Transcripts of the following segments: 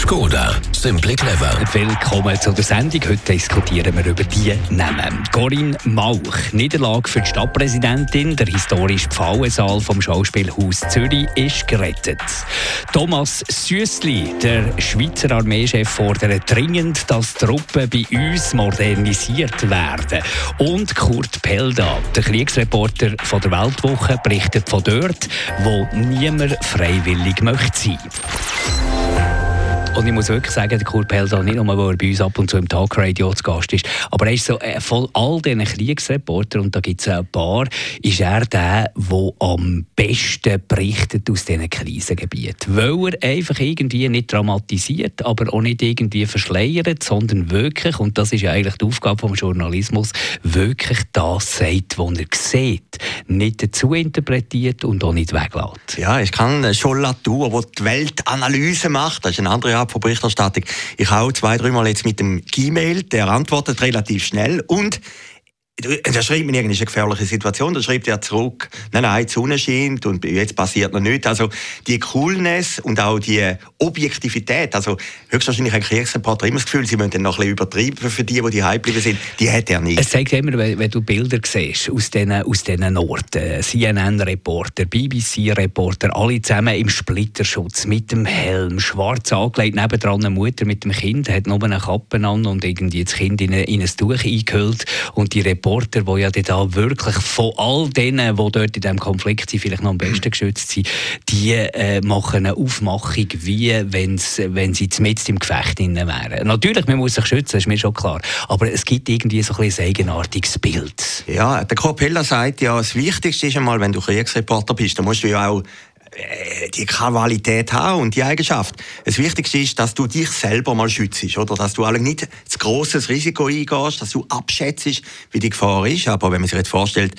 Skoda, simply clever. Willkommen zu der Sendung. Heute diskutieren wir über die Namen. Corinne Mauch, Niederlage für die Stadtpräsidentin. Der historische Pfauensaal vom Schauspielhaus Zürich ist gerettet. Thomas Süssli, der Schweizer Armeechef, fordert dringend, dass Truppen bei uns modernisiert werden. Und Kurt Pelda, der Kriegsreporter von der Weltwoche, berichtet von dort, wo niemand freiwillig möchte sein. Und ich muss wirklich sagen, der Kurt Pelda, nicht nur, weil er bei uns ab und zu im Talkradio zu Gast ist, aber er ist so, äh, von all diesen Kriegsreportern, und da gibt es ein paar, ist er der, der am besten berichtet aus diesen Krisengebieten. Weil er einfach irgendwie nicht dramatisiert, aber auch nicht irgendwie verschleiert, sondern wirklich, und das ist ja eigentlich die Aufgabe des Journalismus, wirklich das sagt, was er sieht. Nicht dazu interpretiert und auch nicht weglässt. Ja, ich kann schon Latour, die die Weltanalyse macht, das ist eine andere von Berichterstattung. Ich auch zwei, dreimal jetzt mit dem Gmail, der antwortet relativ schnell und da schreibt mir irgendwie eine gefährliche Situation, da schreibt er zurück, nein, nein, die Sonne scheint und jetzt passiert noch nichts. Also die Coolness und auch die Objektivität, also höchstwahrscheinlich ein Kriegsreporter immer das Gefühl, sie müssen dann noch ein bisschen übertreiben für die, die die geblieben sind, die hat er nicht. Es zeigt immer, wenn, wenn du Bilder siehst aus diesen, aus diesen Orten, CNN-Reporter, BBC-Reporter, alle zusammen im Splitterschutz, mit dem Helm, schwarz angelegt, nebendran eine Mutter mit dem Kind, hat nur eine Kappe an und irgendwie das Kind in, eine, in ein Tuch eingehüllt. Und die Reporter Reporter, die ja da wirklich von all denen, die dort in diesem Konflikt sind, vielleicht noch am besten geschützt sind, die äh, machen eine Aufmachung, wie wenn sie mit im Gefecht wären. Natürlich, man muss sich schützen, das ist mir schon klar. Aber es gibt irgendwie so ein, ein eigenartiges Bild. Ja, der Corpella sagt ja, das Wichtigste ist einmal, wenn du Kriegsreporter bist, dann musst du ja auch die Qualität haben und die Eigenschaft. Das Wichtigste ist, dass du dich selber mal schützt, oder? Dass du nicht zu grosses Risiko eingehst, dass du abschätzt, wie die Gefahr ist. Aber wenn man sich jetzt vorstellt,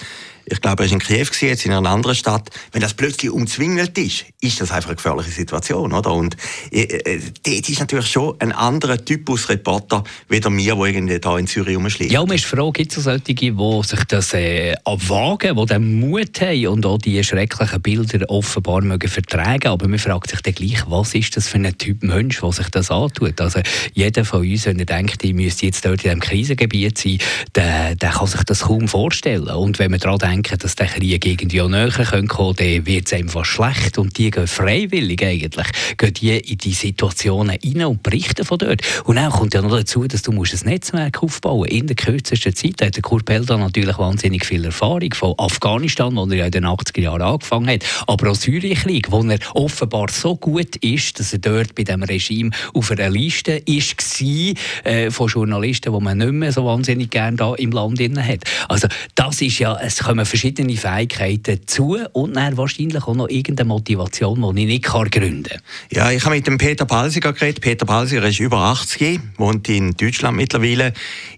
ich glaube, er war in Kiew, jetzt in einer anderen Stadt. Wenn das plötzlich umzwingelt ist, ist das einfach eine gefährliche Situation, oder? Und äh, äh, dort ist natürlich schon ein anderer Typus Reporter, wie der mir, der irgendwie da in Zürich rumschlägt. Ja, und ist Frage, gibt es solche, die sich das äh, wagen, die den Mut haben und auch die schrecklichen Bilder offenbar mögen vertragen, aber man fragt sich dann gleich, was ist das für ein Typ Mensch, der sich das antut? Also jeder von uns, wenn er denkt, ich müsste jetzt dort in diesem Krisengebiet sein, der, der kann sich das kaum vorstellen. Und wenn man daran denkt, denken, dass der Krieg irgendwie auch näher kommen könnte, wird es einfach schlecht. Und die gehen freiwillig eigentlich, gehen die in die Situationen rein und berichten von dort. Und dann kommt ja noch dazu, dass du ein Netzwerk aufbauen musst. In der kürzesten Zeit hat der Kurt Pelda natürlich wahnsinnig viel Erfahrung von Afghanistan, wo er ja in den 80er Jahren angefangen hat, aber auch Syrienkrieg, wo er offenbar so gut ist, dass er dort bei dem Regime auf einer Liste ist, war, äh, von Journalisten, die man nicht mehr so wahnsinnig gerne da im Land hat. Also das ist ja, es kommen verschiedene Fähigkeiten zu und dann wahrscheinlich auch noch irgendeine Motivation, die ich nicht gründen kann. Ja, ich habe mit dem Peter Balsiger geredet. Peter Balsiger ist über 80, wohnt in Deutschland mittlerweile,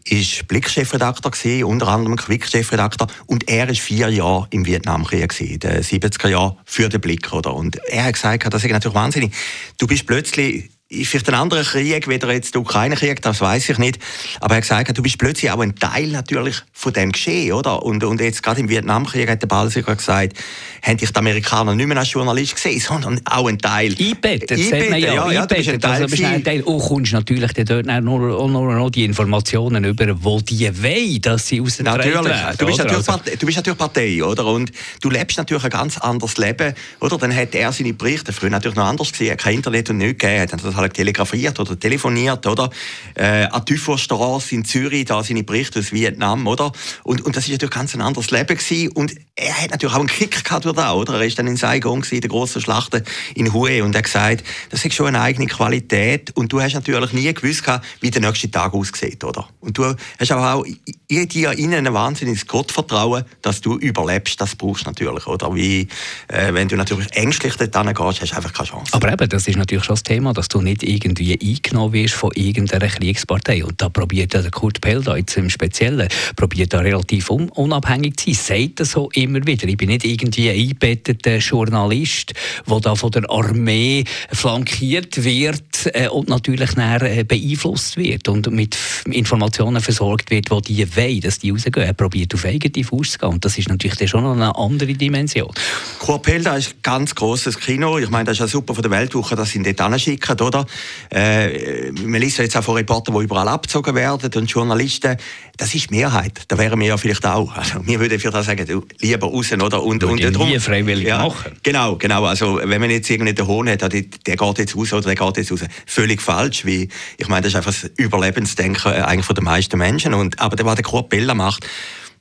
ist Blick-Chefredakteur unter anderem Quick-Chefredakteur und er ist vier Jahre im Vietnamkrieg in den 70er Jahren für den Blick, oder? Und er hat gesagt, das ist natürlich wahnsinnig. Du bist plötzlich ist vielleicht ein anderer Krieg, weder jetzt der Ukraine-Krieg, das weiß ich nicht. Aber er hat gesagt, du bist plötzlich auch ein Teil natürlich von dem Geschehen, oder? Und, und jetzt gerade im Vietnamkrieg hat der Balsiger gesagt, haben dich die Amerikaner nicht mehr als Journalist gesehen, sondern auch ein Teil. Einbettet, sagt man ja. ja, ja du bist ein Teil. Also bist ein Teil. Und kommst natürlich dort nur, nur noch die Informationen über, wo die wollen, dass sie aus der Natürlich. Werden, du, bist natürlich also. du bist natürlich Partei, oder? Und du lebst natürlich ein ganz anderes Leben, oder? Dann hat er seine Berichte, früher natürlich noch anders gesehen, kein Internet und nichts gegeben, hat das halt telegrafiert oder telefoniert, oder? Äh, an Typhusstraße in Zürich, da seine Berichte aus Vietnam, oder? Und, und das ist natürlich ganz ein anderes Leben gewesen. Und er hat natürlich auch einen Kick gehabt durch oder? Er ist dann in Saigon gewesen, der grossen Schlacht in Hue und er hat gesagt, das ist schon eine eigene Qualität und du hast natürlich nie gewusst, wie der nächste Tag aussieht, oder? Und du hast aber auch in dir innen ein wahnsinniges Gottvertrauen, dass du überlebst, das brauchst du natürlich, oder? Wie, äh, wenn du natürlich ängstlich dort gehst, hast du einfach keine Chance. Aber eben, das ist natürlich schon das Thema, dass du nicht nicht irgendwie eingenommen wirst von irgendeiner Kriegspartei. Und da probiert der Kurt Pelda jetzt im Speziellen, probiert da relativ un unabhängig zu sein, sagt das so immer wieder. Ich bin nicht irgendwie ein eingebetteter Journalist, der da von der Armee flankiert wird äh, und natürlich dann, äh, beeinflusst wird und mit Informationen versorgt wird, die die wollen, dass die rausgehen. Er probiert auf eigene Fuß zu gehen. Und das ist natürlich schon eine andere Dimension. Kurt Pelda ist ein ganz grosses Kino. Ich meine, das ist ja super von der Weltwoche, dass sie ihn dort hinschicken, oder? Äh, man liest jetzt auch von Reportern, die überall abgezogen werden und Journalisten. Das ist die Mehrheit. Da wären wir ja vielleicht auch. Also, wir würden für das sagen, du, lieber raus, oder? Und, und, und nie freiwillig ja, machen. Genau, genau. Also, wenn man jetzt irgendwie den Hohn hat, der, der geht jetzt raus oder der geht jetzt raus. Völlig falsch, wie, ich meine, das ist einfach das Überlebensdenken äh, eigentlich von den meisten Menschen. Und, aber was der Kurt Bella macht,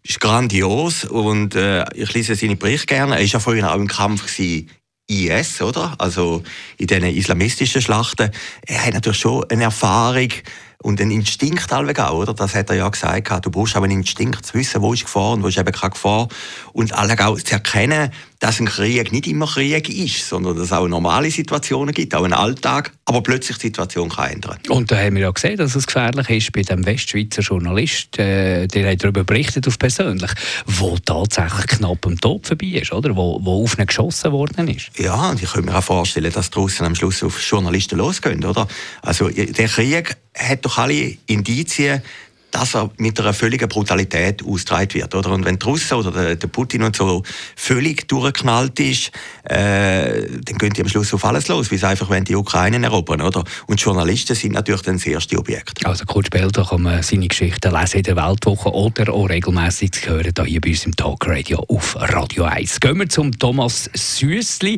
ist grandios und äh, ich lese seine Berichte gerne. Er war ja vorhin auch im Kampf gewesen, IS, oder? Also in diesen islamistischen Schlachten. Er hat natürlich schon eine Erfahrung und einen Instinkt auch, oder? Das hat er ja gesagt. Du brauchst auch einen Instinkt zu wissen, wo ist Gefahr und wo ist eben keine Gefahr. Und auch zu erkennen, dass ein Krieg nicht immer Krieg ist, sondern dass es auch normale Situationen gibt, auch einen Alltag, aber plötzlich die Situation kann ändern. Und da haben wir ja gesehen, dass es gefährlich ist bei dem Westschweizer Journalist, äh, der hat darüber berichtet auf persönlich, wo tatsächlich knapp am Tod vorbei ist, oder? Wo, wo auf ihn geschossen worden ist. Ja, und ich könnte mir auch vorstellen, dass draußen am Schluss auf Journalisten losgehen, oder? Also der Krieg hat doch alle Indizien, dass er mit einer völligen Brutalität ausgetragen wird. Oder? Und wenn die Russen oder der, Putin und so völlig durchgeknallt ist, äh, dann gehen die am Schluss auf alles los, wie sie einfach wenn die Ukraine erobern. Oder? Und Journalisten sind natürlich dann das erste Objekt. Also kurz später kann man seine Geschichten lesen in der Weltwoche oder auch regelmäßig zu hören hier bei uns im Talkradio auf Radio 1. Gehen wir zum Thomas Süssli.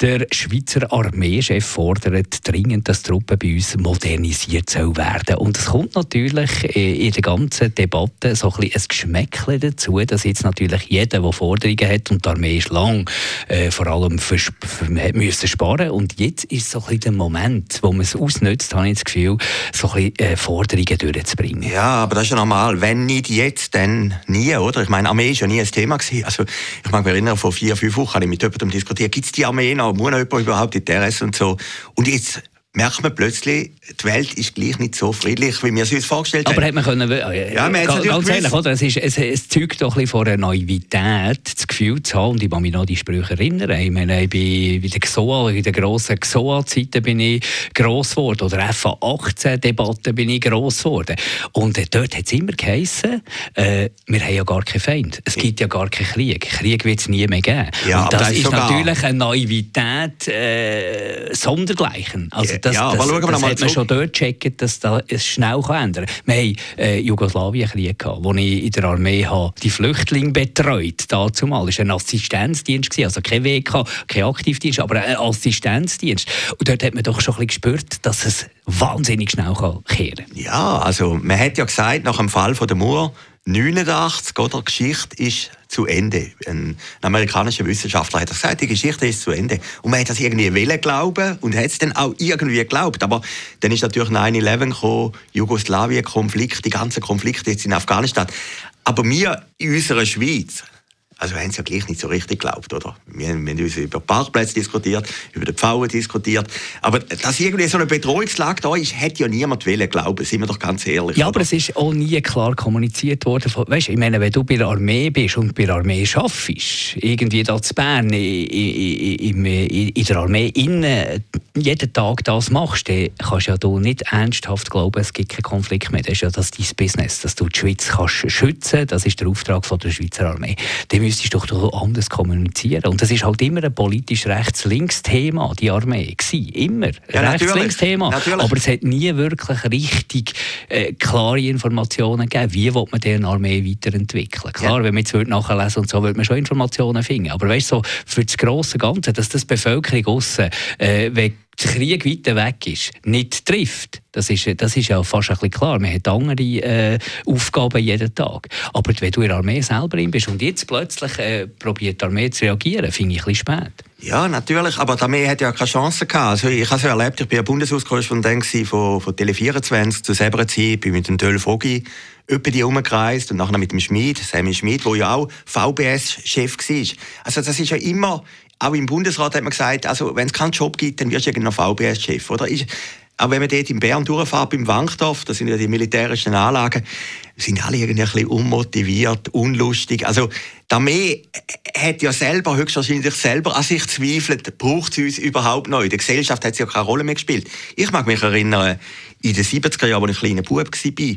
Der Schweizer Armeechef fordert dringend, dass Truppen bei uns modernisiert sollen werden. Und es kommt natürlich in der ganzen Debatte so ein, bisschen ein Geschmäckchen dazu, dass jetzt natürlich jeder, der Forderungen hat, und die Armee ist lang, äh, vor allem für, für, müssen sparen und jetzt ist so ein bisschen der Moment, wo man es ausnutzt, habe ich das Gefühl, so ein bisschen äh, Forderungen durchzubringen. Ja, aber das ist ja normal. Wenn nicht jetzt, dann nie, oder? Ich meine, Armee ist ja nie ein Thema gewesen. Also, ich mag mich erinnern, vor vier, fünf Wochen habe ich mit jemandem diskutiert, gibt es die Armee noch, muss noch jemand überhaupt in Interesse und so. Und jetzt merkt man plötzlich, die Welt ist gleich nicht so friedlich, wie wir es uns vorgestellt haben. Aber hat man können, äh, ja, man ganz, ganz ehrlich, oder? Es, ist, es, es zeugt doch ein von einer Naivität, das Gefühl zu haben, und ich kann mich noch an die Sprüche erinnern, ich meine, ich bin bei der XOA, in den grossen XOA-Zeiten bin ich gross geworden, oder FA-18-Debatten bin ich gross geworden. Und äh, dort hat es immer geheissen, äh, wir haben ja gar keinen Feind, es gibt ja gar keinen Krieg, Krieg wird es nie mehr geben. Ja, und das, das ist, ist natürlich eine Naivität äh, sondergleichen. Also, das, ja, das, aber das, das hat man schon dort gecheckt, dass das es schnell kann ändern kann. Wir hatten äh, Jugoslawienkrieg, wo ich in der Armee habe, die Flüchtlinge betreut dazu mal. Das war ein Assistenzdienst, also kein WK, kein Aktivdienst, aber ein Assistenzdienst. Und dort hat man doch schon ein bisschen gespürt, dass es wahnsinnig schnell kann kehren kann. Ja, also man hat ja gesagt, nach dem Fall von der Mauer, 89, oder? Geschichte ist zu Ende. Ein amerikanischer Wissenschaftler hat gesagt, die Geschichte ist zu Ende. Und man hat das irgendwie wollen glauben und hat es dann auch irgendwie geglaubt. Aber dann ist natürlich 9-11 gekommen, Jugoslawien-Konflikt, die ganzen Konflikte jetzt in Afghanistan. Aber wir in unserer Schweiz also wir haben es ja gleich nicht so richtig geglaubt, oder? Wir, haben, wir haben uns über Parkplätze diskutiert, über die Pfauen diskutiert. Aber dass irgendwie so eine Bedrohungslage da ist, hätte ja niemand wollen glauben, sind wir doch ganz ehrlich. Ja, oder? aber es ist auch nie klar kommuniziert worden. Weißt, ich meine, wenn du bei der Armee bist und bei der Armee schaffst, irgendwie da zu Bern, in, in, in, der Armee innen, jeden Tag das machst, dann kannst du ja du nicht ernsthaft glauben, es gibt keinen Konflikt mehr. Das ist ja das dein Business, dass du die Schweiz kannst schützen Das ist der Auftrag von der Schweizer Armee. Dann müsstest du doch anders kommunizieren. Und das ist halt immer ein politisch rechts-links-Thema, die Armee. Gewesen. Immer. Ja, Rechts-links-Thema. Aber es hat nie wirklich richtig äh, klare Informationen gegeben, wie will man diese Armee weiterentwickeln. Klar, ja. wenn man jetzt nachlesen und so, würde man schon Informationen finden. Aber weißt du, so, für das grosse Ganze, dass das Bevölkerung aussen, äh, der Krieg weiter weg ist, nicht trifft, das ist, das ist ja fast ein bisschen klar. Man hat andere äh, Aufgaben jeden Tag. Aber wenn du in der Armee selber bist und jetzt plötzlich äh, probiert die Armee zu reagieren, finde ich ein bisschen spät. Ja, natürlich, aber die Armee hat ja keine Chance gehabt. Also ich habe es ja erlebt, ich war ja Bundeshauskorrespondent von, von Tele24 zu selber Zeit, bin mit dem Töll Vogi über die herumgereist und nachher mit dem Schmid, Sammy Schmid, der ja auch VBS-Chef war. Also das ist ja immer, auch im Bundesrat hat man gesagt, also wenn es keinen Job gibt, dann wirst du irgendein VBS-Chef, oder? auch wenn man dort in Bern durchfährt, beim Wankdorf, das sind ja die militärischen Anlagen, sind alle irgendwie ein bisschen unmotiviert, unlustig. Also, die Armee hat ja selber, höchstwahrscheinlich selber an sich zweifelt, braucht sie uns überhaupt noch? In der Gesellschaft hat sie ja keine Rolle mehr gespielt. Ich mag mich erinnern, in den 70er Jahren, als ich ein kleiner Bub war,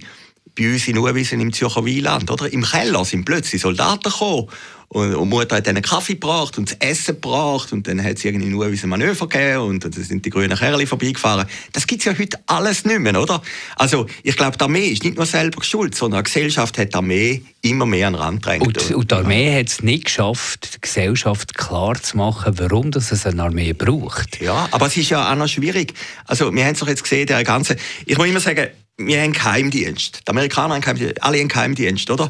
bei uns in Uwiesen im Zürcher Wieland, oder? Im Keller sind plötzlich Soldaten gekommen und, und Mutter hat ihnen Kaffee gebracht und das Essen gebracht und dann hat es irgendwie nur ein Manöver gegeben und dann sind die grünen Kerle vorbeigefahren. Das gibt es ja heute alles nicht mehr, oder? Also ich glaube, die Armee ist nicht nur selber schuld, sondern die Gesellschaft hat die Armee immer mehr an den Rand gedrängt. Und, und die Armee hat es nicht geschafft, die Gesellschaft klar zu machen, warum das es eine Armee braucht. Ja, aber es ist ja auch noch schwierig. Also wir haben es doch jetzt gesehen, der ganze... Ich muss immer sagen, wir haben einen Geheimdienst. Die Amerikaner haben Geheimdienst, alle einen Geheimdienst, oder?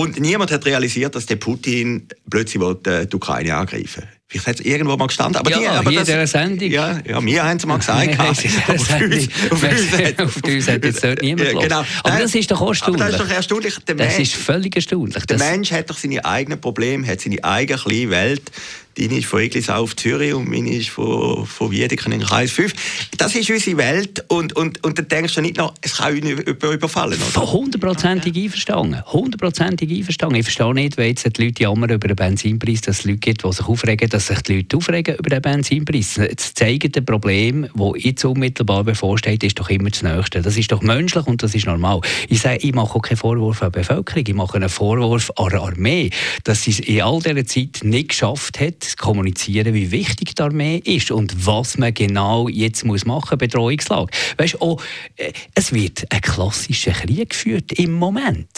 Und niemand hat realisiert, dass der Putin plötzlich äh, die Ukraine angreifen will. Vielleicht hat es irgendwo mal gestanden. Aber ja, die, aber hier das, in dieser Sendung. Ja, ja, wir haben es mal gesagt. auf, uns, auf, uns, auf uns hat jetzt dort niemand ja, genau. Aber das ist doch erstaunlich. Das ist doch erstaunlich. Der das Mensch, ist völlig erstaunlich. Der Mensch hat doch seine eigenen Probleme, hat seine eigene kleine Welt. Deine ist von Eglisau auf Zürich und meine ist von, von Wiedeken in Kreis 5. Das ist unsere Welt und, und, und dann denkst du nicht noch, es kann uns überfallen. Hundertprozentig einverstanden. Hundertprozentig einverstanden. Ich verstehe nicht, wenn jetzt die Leute jammern über den Benzinpreis, dass es Leute gibt, die sich aufregen, dass sich die Leute aufregen über den Benzinpreis. Das zeigende Problem, das jetzt unmittelbar bevorsteht, ist doch immer das Nächste. Das ist doch menschlich und das ist normal. Ich sage, ich mache auch keinen Vorwurf an die Bevölkerung, ich mache einen Vorwurf an der Armee, dass sie es in all dieser Zeit nicht geschafft hat, kommunizieren, wie wichtig die Armee ist und was man genau jetzt muss machen Bedrohungslage. Weißt, auch, äh, es wird ein klassischer Krieg geführt im Moment.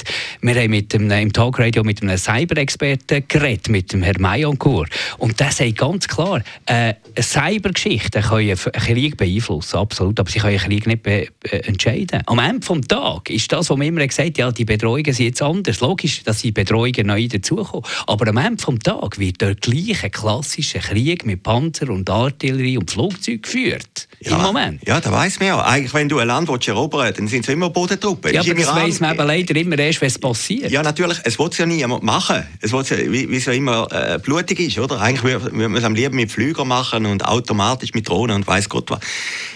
Wir haben mit dem, im Talkradio mit einem Cyber-Experten geredet, mit dem Herrn Mayancourt. Und der sagt ganz klar, äh, Cybergeschichten können einen Krieg beeinflussen, absolut, aber sie können einen Krieg nicht entscheiden. Am Ende des Tages ist das, was man immer gesagt ja, die Bedrohungen sind jetzt anders. Logisch, dass die Bedrohungen neu dazukommen. Aber am Ende des Tages wird der gleiche klassische Krieg mit Panzer und Artillerie und Flugzeug geführt. Ja, Im Moment. Ja, das weiss man ja. Eigentlich, wenn du ein Land erobern willst, dann sind es immer Bodentruppen. Ja, aber das weiss man eben leider immer erst, wenn es passiert. Ja, natürlich. Es wird ja niemand machen. Es ja, wie, es ja immer äh, blutig ist, oder? Eigentlich würde man es am liebsten mit Flügern machen und automatisch mit Drohnen und weiß Gott was.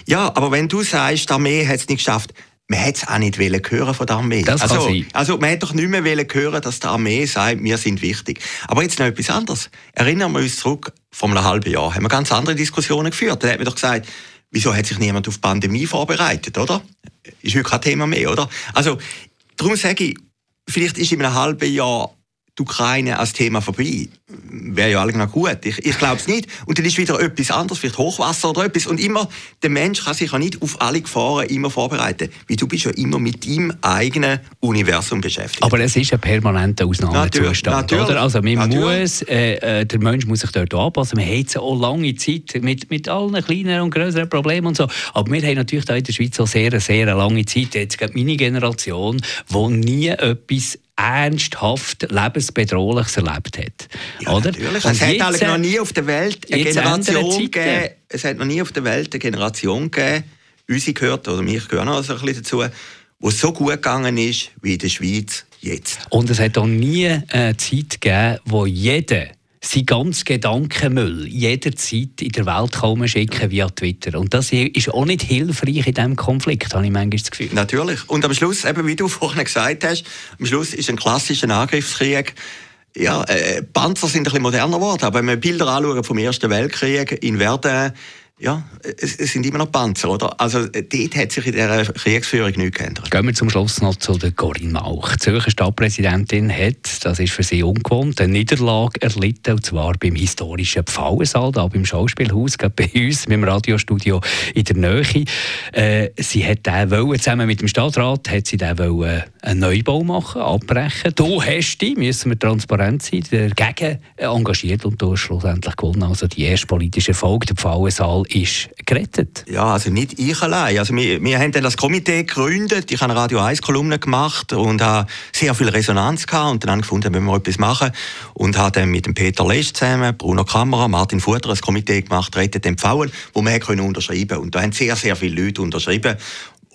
Ja, aber wenn du sagst, die Armee hat es nicht geschafft, man hätte es auch nicht hören von der Armee. Das also, sein. also man hätte doch nicht mehr hören, dass die Armee sagt, wir sind wichtig. Aber jetzt noch etwas anderes. Erinnern wir uns zurück, vor einem halben Jahr haben wir ganz andere Diskussionen geführt. Da hat man doch gesagt, wieso hat sich niemand auf die Pandemie vorbereitet, oder? Ist heute kein Thema mehr, oder? Also, darum sage ich, vielleicht ist in einem halben Jahr die Ukraine als Thema vorbei. Wäre ja allgemein gut. Ich, ich glaube es nicht. Und dann ist wieder etwas anderes, vielleicht Hochwasser oder etwas. Und immer, der Mensch kann sich ja nicht auf alle Gefahren immer vorbereiten. Weil du bist ja immer mit deinem eigenen Universum beschäftigt. Aber es ist ein permanenter Ausnahmezustand. Natürlich, oder? Also man natürlich. muss, äh, äh, der Mensch muss sich dort anpassen. Wir haben jetzt auch lange Zeit mit, mit allen kleineren und größeren Problemen und so. Aber wir haben natürlich in der Schweiz auch sehr, sehr lange Zeit. Jetzt meine Generation, die nie etwas ernsthaft lebensbedrohliches erlebt hat. Ja, oder? Natürlich. es hat halt noch nie auf der Welt eine Generation gegeben, es hat noch nie auf der Welt eine Generation gegeben, unsere gehört, oder mich gehören auch so ein bisschen dazu, wo es so gut gegangen ist wie in der Schweiz jetzt. Und es hat auch nie eine Zeit gegeben, wo jeder sein ganzen Gedankenmüll jederzeit in der Welt kann schicken via Twitter. Und das ist auch nicht hilfreich in diesem Konflikt, habe ich manchmal das Gefühl. Natürlich. Und am Schluss, eben wie du vorhin gesagt hast, am Schluss ist ein klassischer Angriffskrieg ja, äh, Panzer sind ein bisschen moderner geworden, aber wenn wir Bilder anschauen vom Ersten Weltkrieg in Verdun, ja, es, es, sind immer noch Panzer, oder? Also dort hat sich in dieser Kriegsführung nichts geändert. Gehen wir zum Schluss noch zu der Corinne Mauch. Die Zürcher Stadtpräsidentin hat, das ist für sie ungewohnt, eine Niederlage erlitten, und zwar beim historischen Pfauensaal, da beim Schauspielhaus, gerade bei uns, mit dem Radiostudio in der Nähe. Äh, sie hat den wollen, zusammen mit dem Stadtrat, hat sie den wollen einen Neubau machen, abbrechen. Du hast dich, müssen wir transparent sein, dagegen engagiert und du hast schlussendlich gewonnen. Also die erste politische Erfolg, der Pfauensaal ist gerettet. Ja, also nicht ich allein. Also wir, wir haben dann das Komitee gegründet. Ich habe eine Radio 1 Kolumne gemacht und habe sehr viel Resonanz gehabt und dann gefunden, wir etwas machen und habe dann mit dem Peter Lesch zusammen, Bruno Kammerer, Martin Futter ein Komitee gemacht, rettet den Pfauen, wo wir können unterschreiben. Und da haben sehr, sehr viele Leute unterschrieben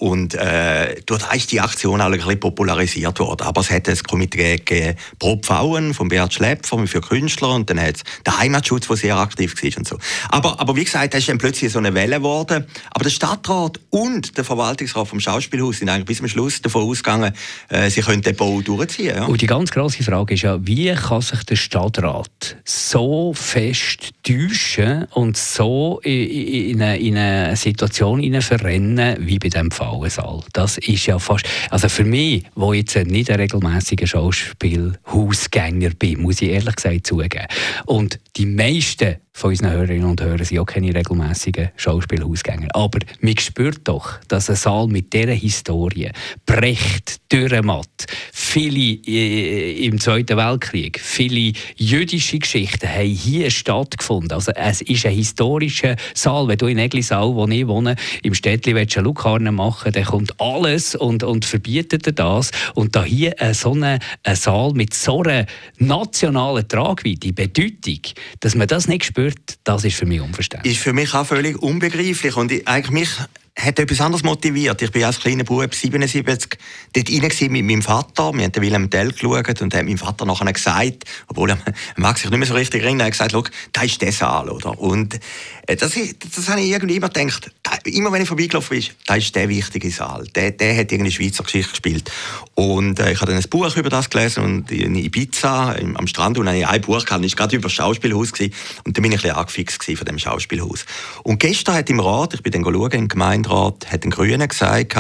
Und äh, dort ist die Aktion auch ein bisschen popularisiert worden. Aber es hat ein Komitee gegeben pro Pfauen von Beat Schlepfer für Künstler und dann hat es den Heimatschutz, der sehr aktiv war und so. Aber, aber wie gesagt, das ist dann plötzlich so eine Welle geworden. Aber der Stadtrat und der Verwaltungsrat vom Schauspielhaus sind eigentlich bis zum Schluss davon ausgegangen, äh, sie können den Bau durchziehen. Ja. Und die ganz grosse Frage ist ja, wie kann sich der Stadtrat so fest täuschen und so in eine, in eine Situation verrennen wie bei dem Fallensaal? Das ist ja fast, also für mich, wo jetzt nicht ein regelmäßiger Schauspielhausgänger bin, muss ich ehrlich gesagt zugeben. Und die meisten von unseren Hörerinnen und Hörern sind auch keine regelmäßigen Schauspielhausgänger. Aber man spürt doch, dass ein Saal mit dieser Historie, Brecht, Dürrematt, viele äh, im Zweiten Weltkrieg, viele jüdische Geschichten haben hier stattgefunden. Also es ist ein historischer Saal. Wenn du in Eglisau, wo ich wohne, im Städtli eine Lukarne machen dann kommt alles und, und verbietet dir das. Und da hier äh, so ein Saal mit so einer nationalen Tragweite, Bedeutung, dass man das nicht spürt, das ist für mich unverständlich. Ist für mich auch völlig unbegreiflich. Und ich, eigentlich mich hat etwas anderes motiviert. Ich bin als kleiner Bub 77 dort rein mit meinem Vater. Wir haben den Wilhelm Tell geschaut und haben meinem Vater nachher gesagt, obwohl er mag sich nicht mehr so richtig erinnern, er hat gesagt, schau, da ist der Saal, oder? Und äh, das, das habe ich irgendwie immer gedacht, immer wenn ich vorbeigelaufen bin, da ist der wichtige Saal. Der, der hat irgendeine Schweizer Geschichte gespielt. Und äh, ich habe dann ein Buch über das gelesen und in Ibiza, am Strand, und ich ein Buch gehabt, das war gerade über das Schauspielhaus gewesen, und dann bin ich ein bisschen angefixt von dem Schauspielhaus. Und gestern hat im Rat, ich bin dann schauen, im Gemeinderat, hat ein Grüner gesagt,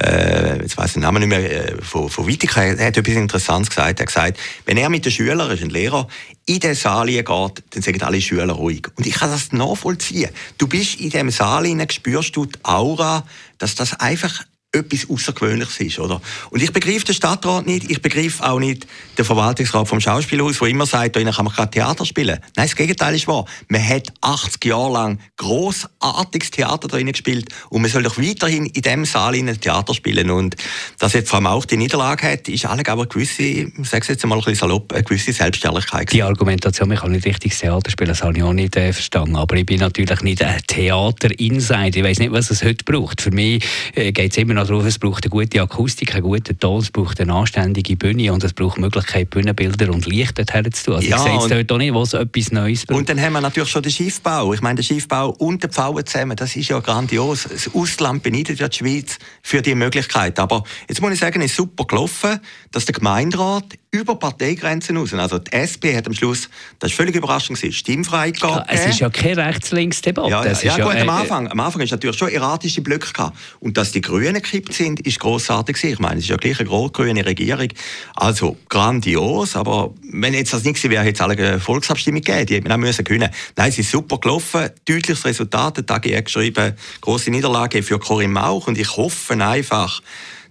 äh, jetzt ich den Namen nicht mehr, äh, von, von Wittig, er hat etwas Interessantes gesagt. Er hat gesagt, wenn er mit den Schülern, ist ein Lehrer, in den Saal geht, dann sagen alle Schüler ruhig. Und ich kann das nachvollziehen. Du bist in dem Saal, spürst du die Aura, dass das einfach etwas Außergewöhnliches ist, oder? Und ich begreife den Stadtrat nicht, ich begreife auch nicht den Verwaltungsrat vom Schauspielhaus, der immer sagt, da kann man kein Theater spielen. Nein, das Gegenteil ist wahr. Man hat 80 Jahre lang grossartiges Theater da gespielt und man soll doch weiterhin in diesem Saal in Theater spielen. Und dass jetzt vor allem auch die Niederlage hat, ist alle aber gewisse, ich jetzt mal ein bisschen salopp, eine gewisse Selbstständigkeit. Die Argumentation, ich kann nicht richtig Theater spielen, das habe ich auch nicht äh, verstanden. Aber ich bin natürlich nicht ein Theater-Insider. Ich weiß nicht, was es heute braucht. Für mich äh, geht es immer noch noch drauf, es braucht eine gute Akustik, einen guten Ton, es braucht eine anständige Bühne und es braucht die Möglichkeit, Bühnenbilder und Licht dorthin zu tun. Also ja, ich sehe es dort auch nicht, wo es etwas Neues braucht. Und dann haben wir natürlich schon den Schiffbau. Ich meine, der Schiffbau und der Pfauen zusammen, das ist ja grandios. Das Ausland beneidet ja die Schweiz für diese Möglichkeit. Aber jetzt muss ich sagen, es ist super gelaufen, dass der Gemeinderat über Parteigrenzen raus, also die SP hat am Schluss, das ist völlig überraschend gewesen, stimmfrei gegeben. Ja, es ist ja keine Rechts-Links-Debatte. Ja, ja, ja, gut, ja, am äh, Anfang, am Anfang ist natürlich schon erratische Blöcke gehabt. Und dass die Grünen gekippt sind, ist grossartig gewesen. Ich meine, es ist ja gleich eine rot-grüne Regierung. Also grandios, aber wenn jetzt das nicht gewesen wäre, hätte es alle eine Volksabstimmung gegeben, die hätten wir auch müssen können. Nein, es ist super gelaufen, deutliches Resultat, der Tag geschrieben, große Niederlage für Corinne Mauch und ich hoffe einfach,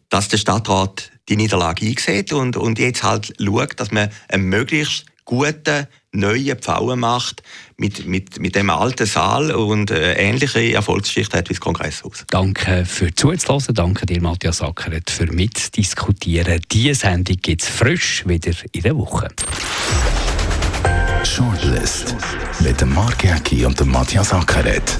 dass der Stadtrat die Niederlage einsieht und, und jetzt halt schaut, dass man einen möglichst guten, neuen Pfauen macht mit, mit, mit dem alten Saal und äh, ähnliche Erfolgsgeschichte hat wie das Kongresshaus. Danke für zuzuhören. Danke dir, Matthias Ackeret, für mitdiskutieren. Diese Sendung gibt es frisch wieder in der Woche. Shortlist mit dem Mark Jäcki und dem Matthias Ackeret.